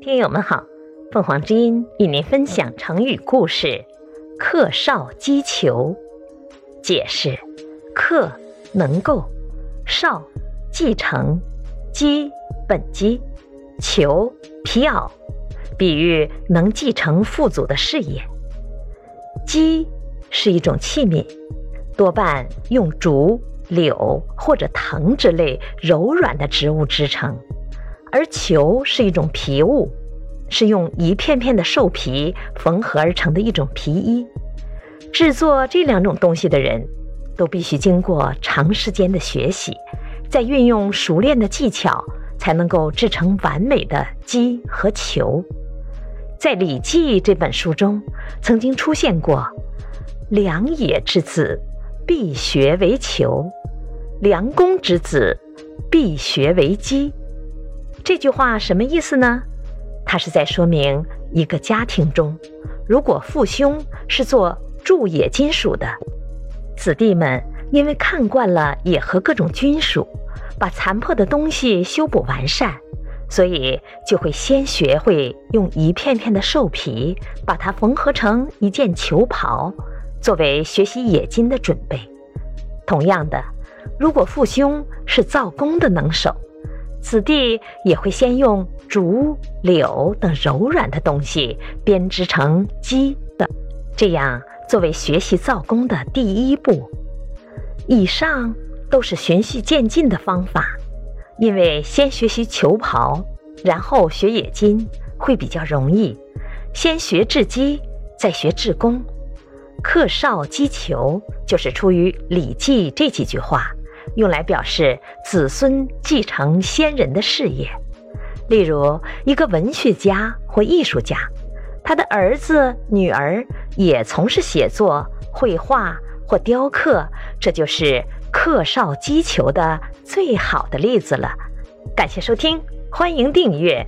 听友们好，凤凰之音与您分享成语故事“克少击球”。解释：克能够，少继承，击本击，球皮袄，比喻能继承父祖的事业。击是一种器皿，多半用竹、柳或者藤之类柔软的植物制成。而球是一种皮物，是用一片片的兽皮缝合而成的一种皮衣。制作这两种东西的人，都必须经过长时间的学习，再运用熟练的技巧，才能够制成完美的鸡和球。在《礼记》这本书中，曾经出现过“良也之子，必学为球；良公之子，必学为鸡。”这句话什么意思呢？它是在说明一个家庭中，如果父兄是做铸冶金属的，子弟们因为看惯了冶和各种金属，把残破的东西修补完善，所以就会先学会用一片片的兽皮把它缝合成一件球袍，作为学习冶金的准备。同样的，如果父兄是造弓的能手，子弟也会先用竹、柳等柔软的东西编织成机的，这样作为学习造工的第一步。以上都是循序渐进的方法，因为先学习球袍，然后学冶金会比较容易。先学制机，再学制工。克少击球，就是出于《礼记》这几句话。用来表示子孙继承先人的事业，例如一个文学家或艺术家，他的儿子、女儿也从事写作、绘画或雕刻，这就是克绍击球的最好的例子了。感谢收听，欢迎订阅。